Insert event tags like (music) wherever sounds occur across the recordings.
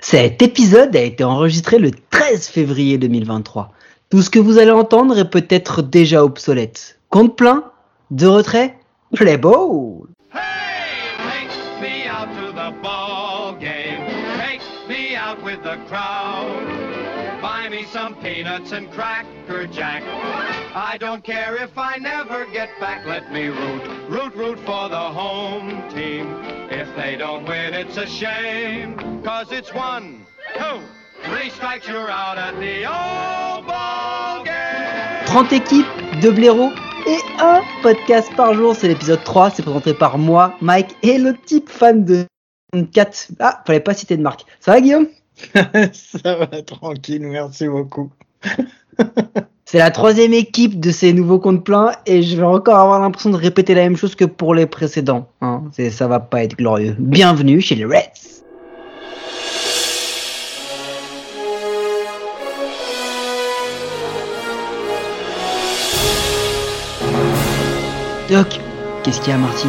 Cet épisode a été enregistré le 13 février 2023. Tout ce que vous allez entendre est peut-être déjà obsolète. Compte plein De retrait Play ball Hey. Buy me some peanuts and cracker jack. I don't care if I never get back. Let me root, root, root for the home team. If they don't win, it's a shame. Cause it's one, two, three strikes, you're out at the old ball game. 30 équipes, 2 blaireaux et un podcast par jour. C'est l'épisode 3, c'est présenté par moi, Mike et le type fan de 4. Ah, fallait pas citer de marque. Ça va Guillaume? (laughs) Ça va tranquille, merci beaucoup. (laughs) C'est la troisième équipe de ces nouveaux comptes pleins et je vais encore avoir l'impression de répéter la même chose que pour les précédents. Hein. Ça va pas être glorieux. Bienvenue chez les Reds. Doc, qu'est-ce qu'il y a Marty?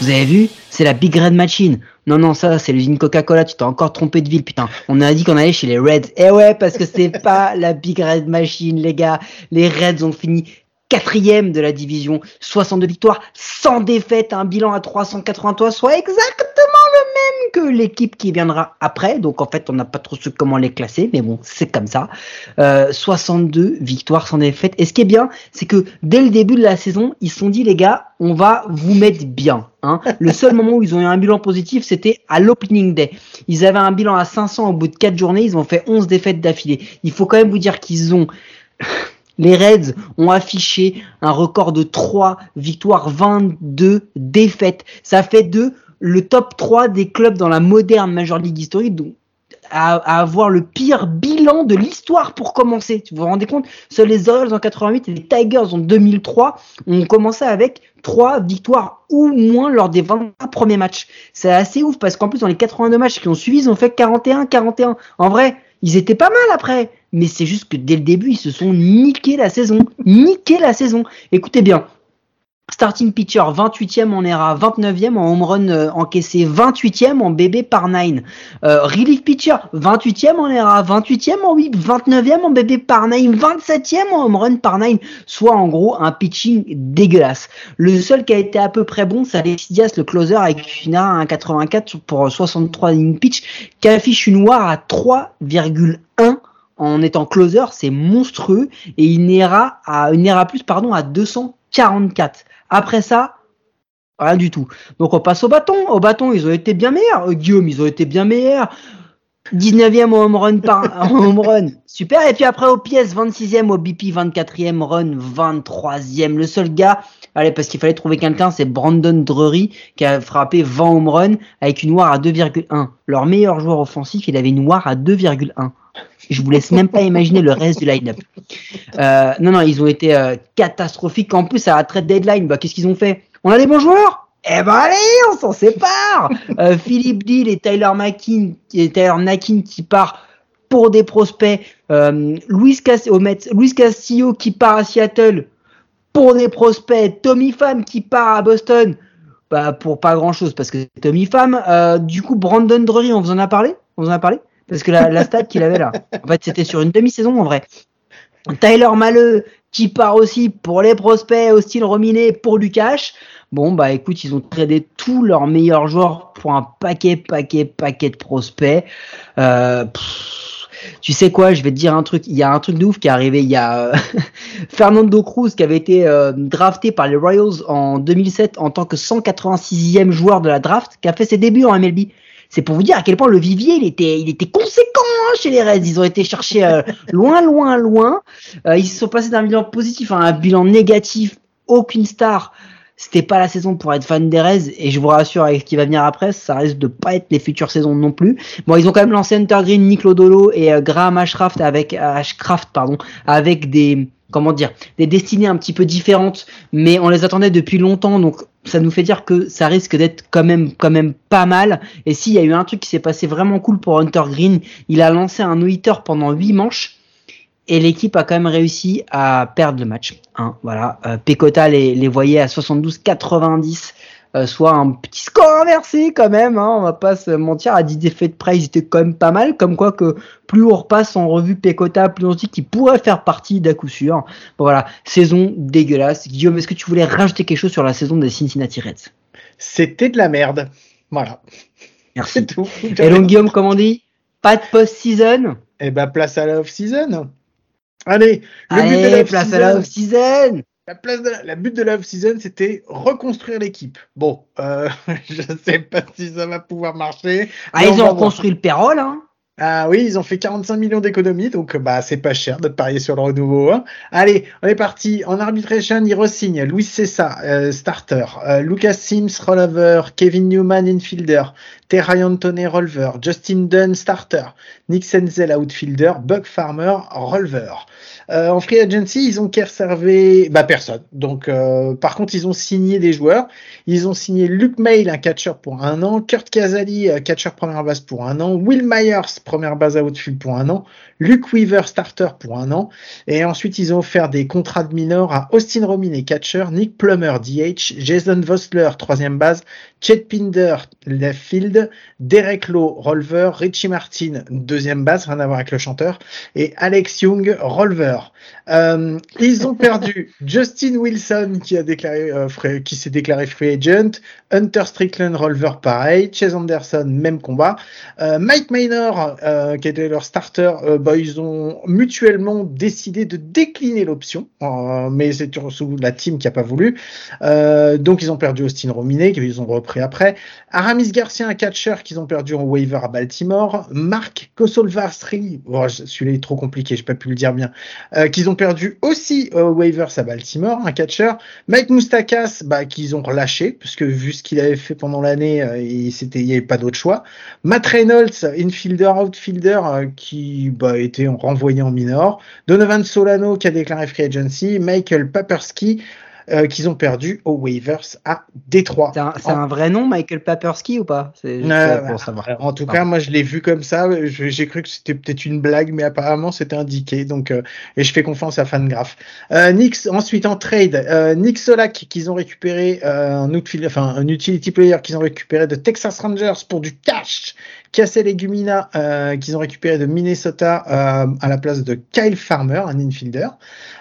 Vous avez vu? C'est la Big Red Machine. Non, non, ça, c'est l'usine Coca-Cola, tu t'es encore trompé de ville, putain. On a dit qu'on allait chez les Reds. Eh ouais, parce que c'est (laughs) pas la Big Red Machine, les gars. Les Reds ont fini quatrième de la division. 62 victoires, 100 défaites, un bilan à 383, soit que l'équipe qui viendra après. Donc en fait, on n'a pas trop su comment les classer, mais bon, c'est comme ça. Euh, 62 victoires sans défaite. Et ce qui est bien, c'est que dès le début de la saison, ils se sont dit, les gars, on va vous mettre bien. Hein. Le seul moment où ils ont eu un bilan positif, c'était à l'opening day. Ils avaient un bilan à 500 au bout de 4 journées, ils ont fait 11 défaites d'affilée. Il faut quand même vous dire qu'ils ont... (laughs) Les Reds ont affiché un record de 3 victoires, 22 défaites. Ça fait de le top 3 des clubs dans la moderne Major League historique, donc à, à avoir le pire bilan de l'histoire pour commencer. Vous vous rendez compte? Seuls les Orioles en 88 et les Tigers en 2003 ont commencé avec 3 victoires ou moins lors des 20 premiers matchs. C'est assez ouf parce qu'en plus dans les 82 matchs qui ont suivi, ils ont fait 41-41. En vrai, ils étaient pas mal après. Mais c'est juste que dès le début, ils se sont niqués la saison. Niqués la saison. Écoutez bien. Starting pitcher 28e en ERA, 29e en home run euh, encaissé, 28e en BB par 9. Euh, relief pitcher 28e en ERA, 28e en whip, 29e en BB par 9, 27e en home run par 9, soit en gros un pitching dégueulasse. Le seul qui a été à peu près bon, c'est Alexis Diaz, le closer avec une ERA à 1,84 pour 63 inning pitch, qui affiche une WAR à 3,1 en étant closer, c'est monstrueux et une ERA à une ERA plus pardon à 244. Après ça, rien du tout. Donc on passe au bâton. Au bâton, ils ont été bien meilleurs. Euh, Guillaume, ils ont été bien meilleurs. 19e au home run par (laughs) home run. Super. Et puis après au pièce, 26e au BP, 24e run, 23e. Le seul gars, allez, parce qu'il fallait trouver quelqu'un, c'est Brandon Drury qui a frappé 20 home run avec une WAR à 2,1. Leur meilleur joueur offensif, il avait une WAR à 2,1. Je vous laisse même pas imaginer le reste du line-up. Euh, non, non, ils ont été euh, catastrophiques. En plus, à la trade deadline, bah, qu'est-ce qu'ils ont fait? On a des bons joueurs? Eh ben allez, on s'en sépare Euh, Philippe Deal et Tyler Mackin, Tyler Nakin qui part pour des prospects. Luis, Castillo qui part à Seattle pour des prospects. Tommy Pham qui part à Boston bah, pour pas grand-chose parce que c'est Tommy Pham. Du coup, Brandon Drury, on vous en a parlé? On vous en a parlé? Parce que la, la stat qu'il avait là, en fait, c'était sur une demi-saison en vrai. Tyler Maleux qui part aussi pour les prospects au style Rominé pour du cash. Bon bah écoute, ils ont tradé tous leurs meilleurs joueurs pour un paquet, paquet, paquet de prospects. Euh, tu sais quoi, je vais te dire un truc. Il y a un truc de ouf qui est arrivé. Il y a euh, (laughs) Fernando Cruz qui avait été euh, drafté par les Royals en 2007 en tant que 186e joueur de la draft, qui a fait ses débuts en MLB. C'est pour vous dire à quel point le vivier il était, il était conséquent hein, chez les Reds. Ils ont été chercher euh, (laughs) loin, loin, loin. Euh, ils se sont passés d'un bilan positif à un bilan négatif. Aucune star. C'était pas la saison pour être fan des Reds et je vous rassure avec ce qui va venir après, ça risque de pas être les futures saisons non plus. Bon, ils ont quand même lancé Hunter Green, Nick Lodolo et euh, Graham Ashcraft avec Ashcraft pardon, avec des comment dire, des destinées un petit peu différentes, mais on les attendait depuis longtemps, donc ça nous fait dire que ça risque d'être quand même quand même pas mal. Et s'il y a eu un truc qui s'est passé vraiment cool pour Hunter Green, il a lancé un no-hitter pendant 8 manches et l'équipe a quand même réussi à perdre le match. Hein, voilà, euh, Pecota les, les voyait à 72-90 euh, soit un petit score inversé quand même. Hein, on va pas se mentir. À 10 défaites près, ils étaient quand même pas mal. Comme quoi que plus on repasse en revue Pecota, plus on se dit qu'il pourrait faire partie d'à coup sûr. Bon, voilà, saison dégueulasse. Guillaume, est-ce que tu voulais rajouter quelque chose sur la saison des Cincinnati Reds? C'était de la merde. Voilà. Merci. Tout. (laughs) Et donc Guillaume, comme on dit, pas de post-season? Eh ben, place à la off-season. Allez, le but de Allez, la place à la off-season. La, place de la, la but de la off-season, c'était reconstruire l'équipe. Bon, euh, (laughs) je sais pas si ça va pouvoir marcher. Ah, on ils ont voir. reconstruit le payroll, hein. Ah oui, ils ont fait 45 millions d'économies, donc bah c'est pas cher de parier sur le renouveau. hein. Allez, on est parti. En arbitration, ils re-signent Luis Cessa, euh, starter, euh, Lucas Sims, reliever, Kevin Newman, infielder, Terry Anthony, reliever, Justin Dunn, starter, Nick Senzel, outfielder, Buck Farmer, reliever. Euh, en free agency, ils ont conservé bah personne. Donc euh, par contre, ils ont signé des joueurs. Ils ont signé Luke Mail, un catcher pour un an, Kurt Casali, euh, catcher première base pour un an, Will Myers, première base à outfield pour un an, Luke Weaver, starter pour un an. Et ensuite, ils ont offert des contrats de minor à Austin Romine, catcher, Nick Plummer, DH, Jason Vosler, troisième base, Chet Pinder, left field, Derek Lowe, reliever, Richie Martin, deuxième base, rien à voir avec le chanteur, et Alex Young, Euh, ils ont perdu Justin Wilson qui a déclaré, euh, free- qui s'est déclaré free agent, Hunter Strickland, reliever pareil, Chase Anderson, même combat, Euh, Mike Maynor qui était leur starter, bah, ils ont mutuellement décidé de décliner l'option, mais c'est surtout la team qui a pas voulu. Donc ils ont perdu Austin Romine qu'ils ont repris après. Aramis Garcia, un catcher qu'ils ont perdu en waiver à Baltimore. Marc Kosolvastri, oh, celui-là est trop compliqué, j'ai pas pu le dire bien, euh, qu'ils ont perdu aussi aux waivers à Baltimore, un catcher. Mike Moustakas, bah, qu'ils ont relâché, parce que vu ce qu'il avait fait pendant l'année, euh, il n'y avait pas d'autre choix. Matt Reynolds, infielder, outfielder, euh, qui bah, était renvoyé en minor. Donovan Solano, qui a déclaré free agency. Michael Papersky, euh, qu'ils ont perdu aux waivers à Détroit. C'est un, c'est un vrai nom, Michael Papersky ou pas? C'est juste Euh, pour savoir. En tout cas, moi je l'ai vu comme ça. Je- J'ai cru que c'était peut-être une blague, mais apparemment c'était indiqué. Donc, euh, et je fais confiance à Fangraph. Euh, Nick, ensuite en trade, euh, Nick Solak qu'ils ont récupéré euh, un outfield, enfin un utility player qu'ils ont récupéré de Texas Rangers pour du cash. Cassé Legumina euh, qu'ils ont récupéré de Minnesota euh, à la place de Kyle Farmer, un infielder.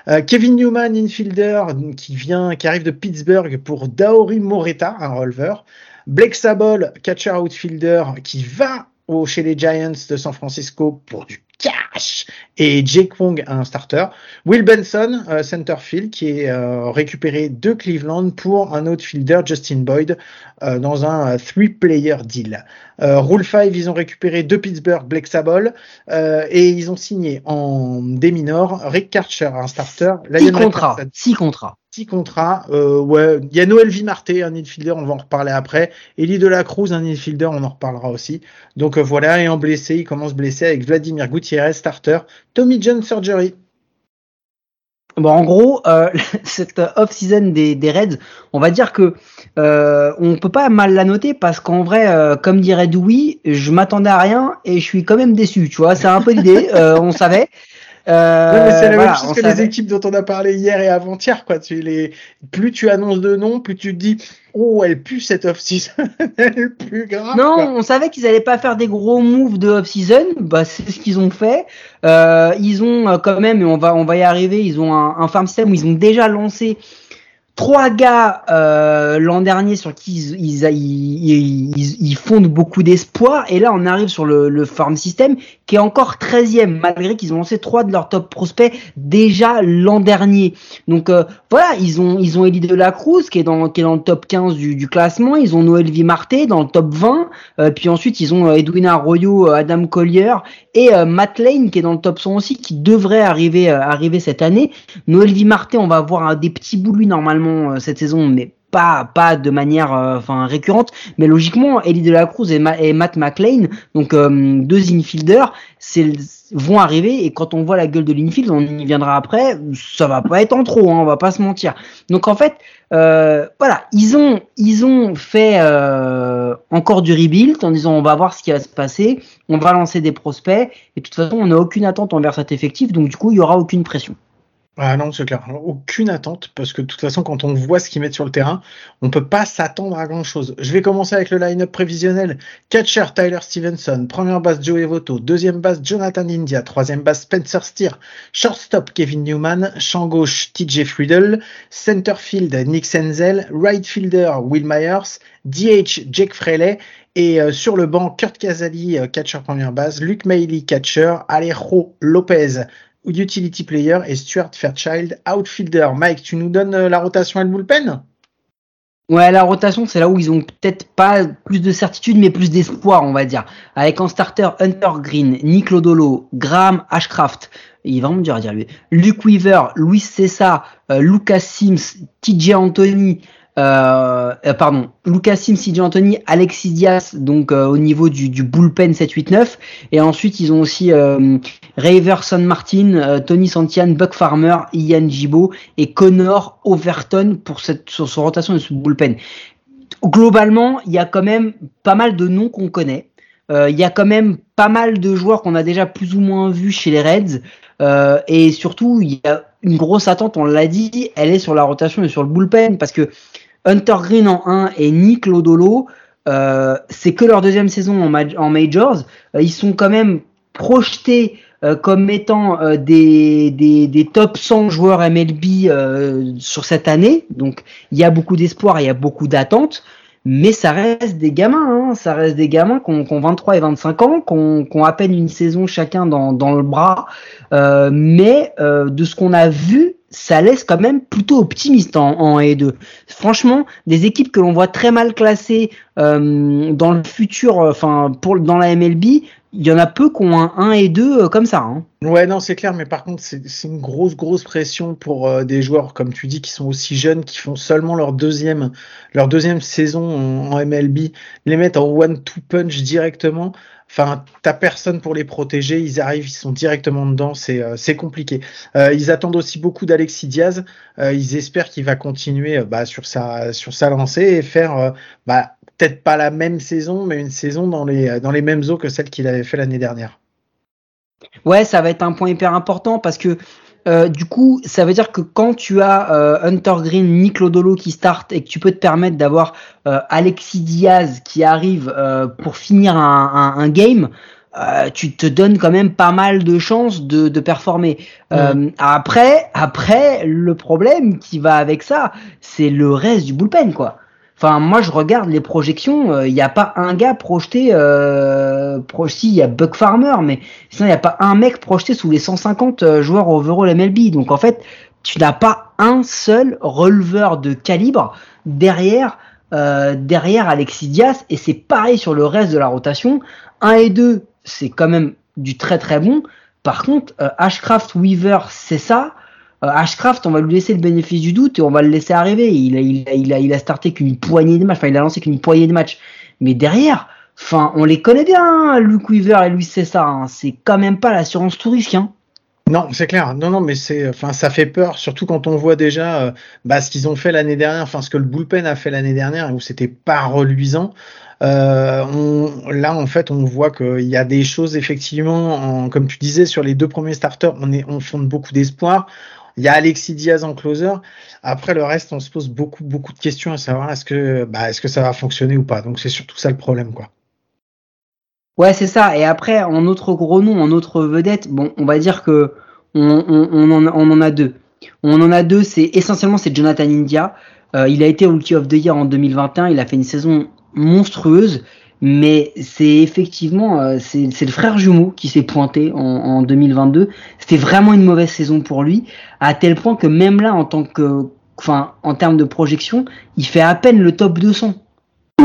Euh, Kevin Newman, infielder, qui vient, qui arrive de Pittsburgh pour Daori Moreta, un releveur. Blake Sabol, catcher outfielder, qui va chez les Giants de San Francisco pour du cash. Et Jake Wong, un starter. Will Benson, euh, centerfield, qui est euh, récupéré de Cleveland pour un outfielder, Justin Boyd, euh, dans un euh, three-player deal. Rule 5, ils ont récupéré de Pittsburgh Blake Sabol et ils ont signé en des minors Rick Karcher, un starter. Six contrats. Six contrats. Six contrats. Ouais, il y a Noël Vimarté, un infielder, on va en reparler après. Elie de la Cruz, un infielder, on en reparlera aussi. Donc voilà, et en blessé, il commence blessé avec Vladimir Gutiérrez, starter. Tommy John Surgery. Bon, en gros, euh, (laughs) cette off-season des, des Reds, on va dire que euh, on peut pas mal la noter parce qu'en vrai, euh, comme dirait Dewey, je m'attendais à rien et je suis quand même déçu. Tu vois, c'est un peu l'idée. (laughs) euh, on savait. Euh, Ouais, mais c'est la voilà, même chose que les équipes dont on a parlé hier et avant-hier, quoi. Tu les, plus tu annonces de noms, plus tu te dis, oh, elle pue cette off-season, (laughs) elle plus grave. Non, quoi. on savait qu'ils allaient pas faire des gros moves de off-season. Bah, c'est ce qu'ils ont fait. Euh, ils ont euh, quand même, et on va, on va y arriver. Ils ont un, un farm system où ils ont déjà lancé trois gars euh, l'an dernier sur qui ils, ils, ils, ils- fondent beaucoup d'espoir. Et là, on arrive sur le, le farm system qui est encore 13e, malgré qu'ils ont lancé trois de leurs top prospects déjà l'an dernier. Donc euh, voilà, ils ont ils ont Elie de la Cruz qui est dans qui est dans le top 15 du, du classement. Ils ont Noël Vimarté dans le top 20. Euh, puis ensuite, ils ont euh, Edwin Arroyo, euh, Adam Collier et euh, Matt Lane qui est dans le top 100 aussi, qui devrait arriver arriver cette année. Noël Vimarté, on va voir un des petits bouts lui normalement euh, cette saison, mais pas pas de manière euh, récurrente. Mais logiquement, Elie de la Cruz et, Ma- et Matt McLean, donc euh, deux infielders, vont arriver et quand on voit la gueule de l'infield, on y viendra après, ça va pas être en trop, hein, on va pas se mentir. Donc en fait, voilà, ils ont ils ont fait encore du rebuild en disant on va voir ce qui va se passer, on va lancer des prospects et de toute façon on n'a aucune attente envers cet effectif, donc du coup il y aura aucune pression. Ah non, c'est clair. Aucune attente, parce que de toute façon, quand on voit ce qu'ils mettent sur le terrain, on peut pas s'attendre à grand chose. Je vais commencer avec le line-up prévisionnel. Catcher Tyler Stevenson, première base Joey Voto, deuxième base Jonathan India, troisième base Spencer Steer, shortstop Kevin Newman, champ gauche TJ Friedel, centerfield Nick Senzel, right fielder Will Myers, DH Jake Fraley, et euh, sur le banc, Kurt Casali, euh, catcher première base, Luke Mailey, catcher, Alejo Lopez, utility player et Stuart Fairchild, outfielder. Mike, tu nous donnes euh, la rotation et le bullpen Ouais, la rotation, c'est là où ils ont peut-être pas plus de certitude, mais plus d'espoir, on va dire. Avec en starter Hunter Green, Nick Lodolo, Graham Ashcraft, il va vraiment dur à dire lui, Luke Weaver, Luis Cessa, Lucas Sims, TJ Anthony, euh, euh, pardon, Lucas Sims, CJ Anthony, Alexis Diaz, donc euh, au niveau du, du bullpen 7-8-9. Et ensuite, ils ont aussi euh, Raverson Martin, Tony Santian, Buck Farmer, Ian Gibo et Connor Overton pour cette sur son rotation de ce bullpen. Globalement, il y a quand même pas mal de noms qu'on connaît. Il y a quand même pas mal de joueurs qu'on a déjà plus ou moins vus chez les Reds. et surtout, il y a une grosse attente, on l'a dit, elle est sur la rotation et sur le bullpen parce que Hunter Green en 1 et Nick Lodolo, euh, c'est que leur deuxième saison en, majors. Euh, ils sont quand même projetés euh, comme étant euh, des, des, des, top 100 joueurs MLB euh, sur cette année. Donc il y a beaucoup d'espoir, il y a beaucoup d'attentes. Mais ça reste des gamins, hein. ça reste des gamins qui ont, 23 et 25 ans, qui ont, à peine une saison chacun dans, dans le bras. mais de ce qu'on a vu, ça laisse quand même plutôt optimiste en, en et 2. Franchement, des équipes que l'on voit très mal classées euh, dans le futur, euh, enfin pour dans la MLB, il y en a peu qui ont un 1 et 2 euh, comme ça. Hein. Ouais, non, c'est clair, mais par contre, c'est une grosse, grosse pression pour euh, des joueurs, comme tu dis, qui sont aussi jeunes, qui font seulement leur deuxième, saison en, en MLB, les mettre en one-two punch directement. Enfin, t'as personne pour les protéger. Ils arrivent, ils sont directement dedans. C'est euh, c'est compliqué. Euh, ils attendent aussi beaucoup d'Alexis Diaz. Euh, ils espèrent qu'il va continuer bah, sur sa sur sa lancée et faire bah, peut-être pas la même saison, mais une saison dans les dans les mêmes eaux que celle qu'il avait fait l'année dernière. Ouais, ça va être un point hyper important parce que euh, du coup, ça veut dire que quand tu as euh, Hunter Green, Nick Lodolo qui start et que tu peux te permettre d'avoir euh, Alexis Diaz qui arrive pour finir un, un, un game, tu te donnes quand même pas mal de chances de, de performer. après, après, le problème qui va avec ça, c'est le reste du bullpen, quoi. Enfin, moi, je regarde les projections. Il euh, n'y a pas un gars projeté. Euh, si, il y a Buck Farmer, mais sinon, il n'y a pas un mec projeté sous les 150 euh, joueurs overall MLB. Donc, en fait, tu n'as pas un seul releveur de calibre derrière, euh, derrière Alexis Diaz. Et c'est pareil sur le reste de la rotation. 1 et 2, c'est quand même du très très bon. Par contre, euh, Ashcraft Weaver, c'est ça. Euh, Ashcraft, on va lui laisser le bénéfice du doute et on va le laisser arriver. Il a, il a, il a, il a starté qu'une poignée de matchs, enfin il a lancé qu'une poignée de matchs. Mais derrière, enfin, on les connaît bien, hein, Luke Weaver et Luis César. Hein. C'est quand même pas l'assurance tout risque. Hein. Non, c'est clair. Non, non, mais c'est, enfin, ça fait peur, surtout quand on voit déjà euh, bah, ce qu'ils ont fait l'année dernière, enfin, ce que le bullpen a fait l'année dernière, où c'était pas reluisant. Euh, là, en fait, on voit qu'il y a des choses effectivement, en, comme tu disais, sur les deux premiers starters, on est, on fonde beaucoup d'espoir. Il y a Alexis Diaz en closer. Après le reste, on se pose beaucoup beaucoup de questions à savoir est-ce que bah, est-ce que ça va fonctionner ou pas. Donc c'est surtout ça le problème quoi. Ouais, c'est ça. Et après, en autre gros nom, en autre vedette, bon, on va dire que on, en, a deux. On en a deux. C'est essentiellement c'est Jonathan India. Euh, il a été Rookie of the Year en 2021. Il a fait une saison monstrueuse mais c'est effectivement euh, c'est le frère jumeau qui s'est pointé en, en 2022. C'était vraiment une mauvaise saison pour lui, à tel point que même là, en tant que, enfin, en termes de projection, il fait à peine le top 200.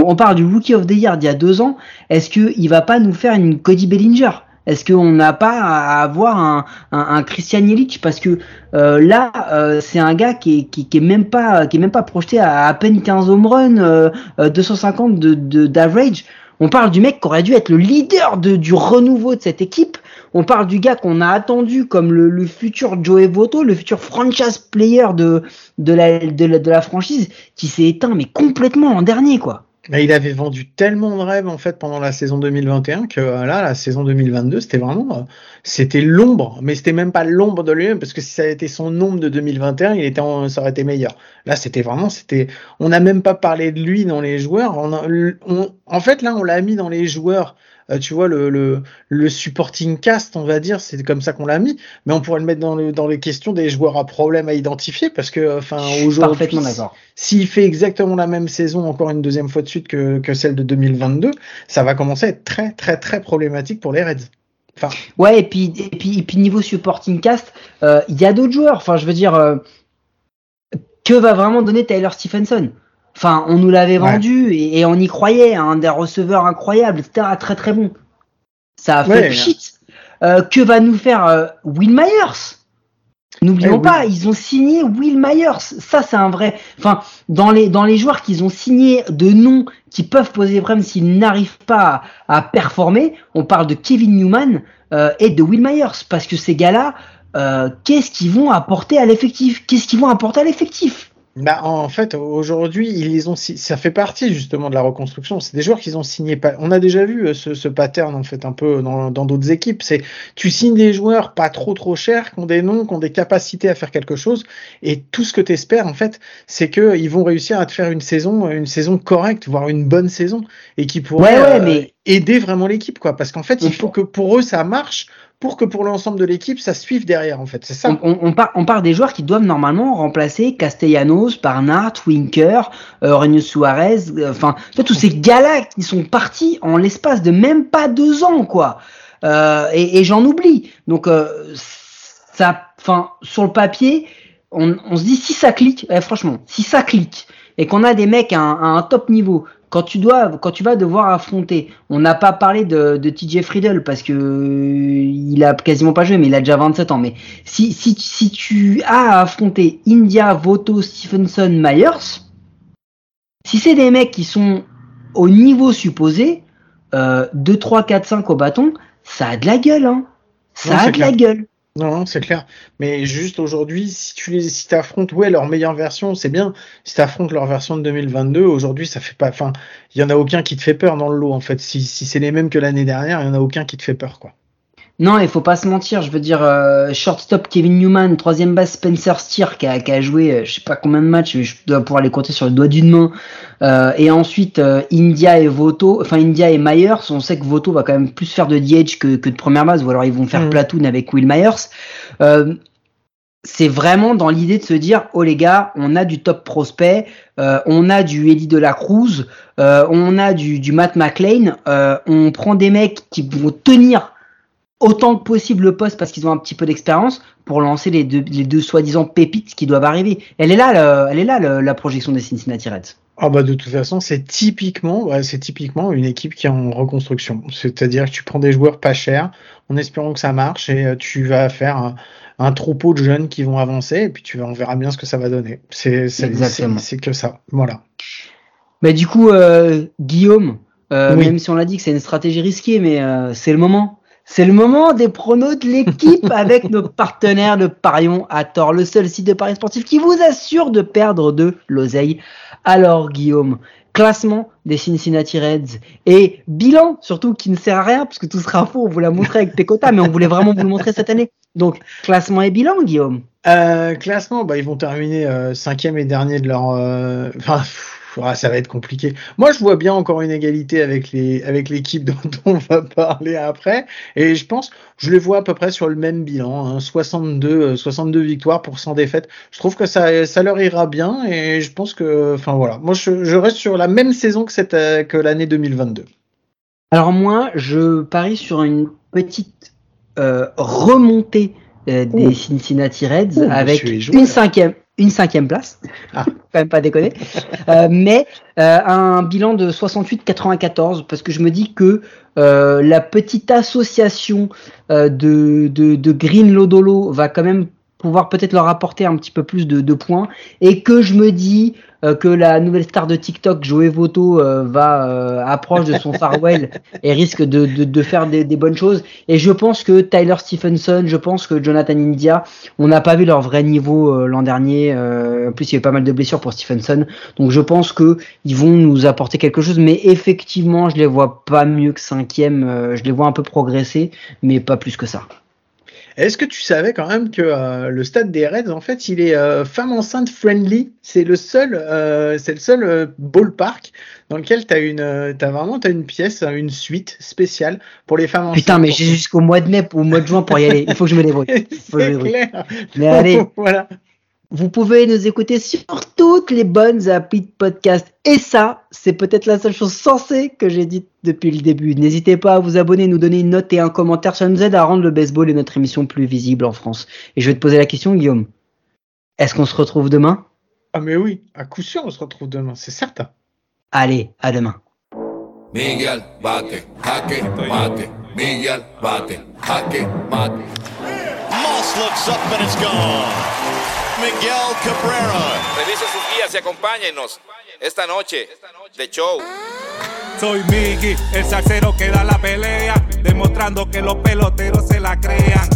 On parle du Rookie of the Year d'il y a deux ans. Est-ce que il va pas nous faire une Cody Bellinger? Est-ce qu'on n'a pas à avoir un, un, un Christian Yelich? Parce que euh, là euh, c'est un gars qui est, qui, qui, est même pas qui est même pas projeté à à peine 15 home run, euh, 250 de d'average. On parle du mec qui aurait dû être le leader de, du renouveau de cette équipe. On parle du gars qu'on a attendu comme le, futur Joey Voto, le futur franchise player de, de, la, de, la, de la franchise, qui s'est éteint mais complètement en dernier quoi. Il avait vendu tellement de rêves en fait pendant la saison 2021 que euh, là, la saison 2022, c'était vraiment, euh, c'était l'ombre, mais c'était même pas l'ombre de lui-même parce que si ça avait été son ombre de 2021, il était, en- ça aurait été meilleur. Là, c'était vraiment, c'était, on n'a même pas parlé de lui dans les joueurs. On- en fait, là, on l'a mis dans les joueurs. Euh, tu vois le, le le supporting cast, on va dire, c'est comme ça qu'on l'a mis. Mais on pourrait le mettre dans le dans les questions des joueurs à problème à identifier parce que, enfin, aujourd'hui, s'il fait exactement la même saison encore une deuxième fois de suite que, que celle de 2022, ça va commencer à être très très très problématique pour les Reds. Enfin, Ouais, et puis, et puis, et puis niveau supporting cast, euh, il y a d'autres joueurs. Enfin, je veux dire, euh, que va vraiment donner Tyler Stephenson? Enfin, on nous l'avait Ouais. vendu et, et on y croyait, hein, des receveurs incroyables, etc. Très très bon. Ça a fait Ouais. pchit. Euh, que va nous faire euh, Will Myers? N'oublions Eh, pas, ils ont signé Will Myers. Ça, c'est un vrai. Enfin, dans les dans les joueurs qu'ils ont signés de noms qui peuvent poser problème s'ils n'arrivent pas à, à performer, on parle de Kevin Newman euh, et de Will Myers parce que ces gars-là, euh, qu'est-ce qu'ils vont apporter à l'effectif? Qu'est-ce qu'ils vont apporter à l'effectif? Bah, en fait, aujourd'hui, ils les ont, ça fait partie justement de la reconstruction. C'est des joueurs qu'ils ont signés. Pas, on a déjà vu euh, ce, ce pattern en fait un peu dans dans d'autres équipes. C'est tu signes des joueurs pas trop trop chers, qui ont des noms, qui ont des capacités à faire quelque chose, et tout ce que tu espères en fait, c'est que ils vont réussir à te faire une saison, une saison correcte, voire une bonne saison, et qui pourrait Ouais, ouais, euh, mais- aider vraiment l'équipe, quoi. Parce qu'en fait, il faut que pour eux ça marche, pour que pour l'ensemble de l'équipe ça suive derrière. En fait, c'est ça. on, on, part, on part des joueurs qui doivent normalement remplacer Castellanos, Barnard, Winker, euh, Aurelio Suarez, euh, enfin, vois, tous ces gars-là qui sont partis en l'espace de même pas deux ans, quoi. Euh, et et j'en oublie. Donc, euh, ça, enfin, sur le papier, on, on se dit si ça clique, eh, franchement, si ça clique, et qu'on a des mecs à un, à un top niveau, quand tu dois, quand tu vas devoir affronter, on n'a pas parlé de, de TJ Friedel parce que euh, il a quasiment pas joué, mais il a déjà 27 ans. Mais si, si, si tu as à affronter India, Voto, Stephenson, Myers, si c'est des mecs qui sont au niveau supposé, euh, 2, 3, 4, 5 au bâton, ça a de la gueule, hein. Ça a de la gueule. Non, non, c'est clair. Mais juste aujourd'hui, si tu les, si t'affrontes, ouais, leur meilleure version, c'est bien. Si t'affrontes leur version de 2022, aujourd'hui, ça fait pas, enfin, il y en a aucun qui te fait peur dans le lot, en fait. Si, si c'est les mêmes que l'année dernière, il y en a aucun qui te fait peur, quoi. Non, il faut pas se mentir. Je veux dire, euh, shortstop Kevin Newman, troisième base Spencer Steer qui a, qui a joué, euh, je sais pas combien de matchs, je dois pouvoir les compter sur le doigt d'une main. Euh, et ensuite euh, India et Voto, enfin India et Myers. On sait que Voto va quand même plus faire de DH que, que de première base, ou alors ils vont faire Mhm. platoon avec Will Myers. Euh, c'est vraiment dans l'idée de se dire, oh les gars, on a du top prospect, euh, on a du Eddie de la Cruz, euh, on a du, du Matt McLean, euh, on prend des mecs qui vont tenir autant que possible le poste parce qu'ils ont un petit peu d'expérience pour lancer les deux, les deux soi-disant pépites qui doivent arriver. Elle est là, le- elle est là le- la projection des Cincinnati Reds. Ah bah de toute façon, c'est typiquement, ouais, c'est typiquement une équipe qui est en reconstruction. C'est-à-dire que tu prends des joueurs pas chers, en espérant que ça marche, et euh, tu vas faire un, un troupeau de jeunes qui vont avancer, et puis tu on verra bien ce que ça va donner. C'est, c'est, Exactement. c'est, c'est que ça. Voilà. Mais du coup, euh, Guillaume, euh, Oui. même si on l'a dit que c'est une stratégie risquée, mais euh, c'est le moment. C'est le moment des pronos de l'équipe (laughs) avec nos partenaires de Parion à tort, le seul site de paris sportif qui vous assure de perdre de l'oseille. Alors Guillaume, classement des Cincinnati Reds et bilan surtout qui ne sert à rien parce que tout sera faux, on vous l'a montré avec Pecota, mais on voulait vraiment vous le montrer cette année. Donc classement et bilan Guillaume. Euh, classement, bah, ils vont terminer euh, cinquième et dernier de leur. euh, (laughs) ah, ça va être compliqué. Moi, je vois bien encore une égalité avec les avec l'équipe (laughs) dont on va parler après, et je pense, je les vois à peu près sur le même bilan, hein, 62 euh, 62 victoires pour 100 défaites. Je trouve que ça ça leur ira bien, et je pense que, enfin voilà, moi je, je reste sur la même saison que cette euh, que l'année 2022. Alors moi, je parie sur une petite euh, remontée euh, des. Cincinnati Reds Ouh, avec une cinquième, une cinquième place. Ah. (laughs) Quand même pas déconner. Euh, mais euh, un bilan de 68-94 parce que je me dis que euh, la petite association euh, de, de, de Green Lodolo va quand même pouvoir peut-être leur apporter un petit peu plus de, de points et que je me dis euh, que la nouvelle star de TikTok, Joey Voto, euh, va euh, approche de son farewell (laughs) et risque de, de, de faire des, des, bonnes choses. Et je pense que Tyler Stephenson, je pense que Jonathan India, on n'a pas vu leur vrai niveau l'an dernier. en plus, il y avait pas mal de blessures pour Stephenson, donc je pense que ils vont nous apporter quelque chose. Mais effectivement, je les vois pas mieux que cinquième. je les vois un peu progresser, mais pas plus que ça. Est-ce que tu savais quand même que euh, le stade des Reds, en fait, il est euh, femme enceinte friendly? C'est le seul, euh, c'est le seul ballpark dans lequel tu as une, as vraiment as une pièce, une suite spéciale pour les femmes enceintes. Putain, mais j'ai jusqu'au mois de mai ou au mois de juin pour y aller. Il faut que je me débrouille. (laughs) Clair. Mais allez. (laughs) voilà. Vous pouvez nous écouter sur toutes les bonnes applis de podcast. Et ça, c'est peut-être la seule chose sensée que j'ai dite depuis le début. N'hésitez pas à vous abonner, nous donner une note et un commentaire. Ça nous aide à rendre le baseball et notre émission plus visible en France. Et je vais te poser la question, Guillaume. Est-ce qu'on se retrouve demain? Ah mais oui, à coup sûr, on se retrouve demain, c'est certain. Allez, à demain. Miguel bate, jaque, mate. Miguel bate, jaque, mate. Moss looks up and it's gone. Miguel Cabrera. Revise sus guías y acompáñenos esta noche de show. Soy Miggy, el salsero que da la pelea, demostrando que los peloteros se la crean.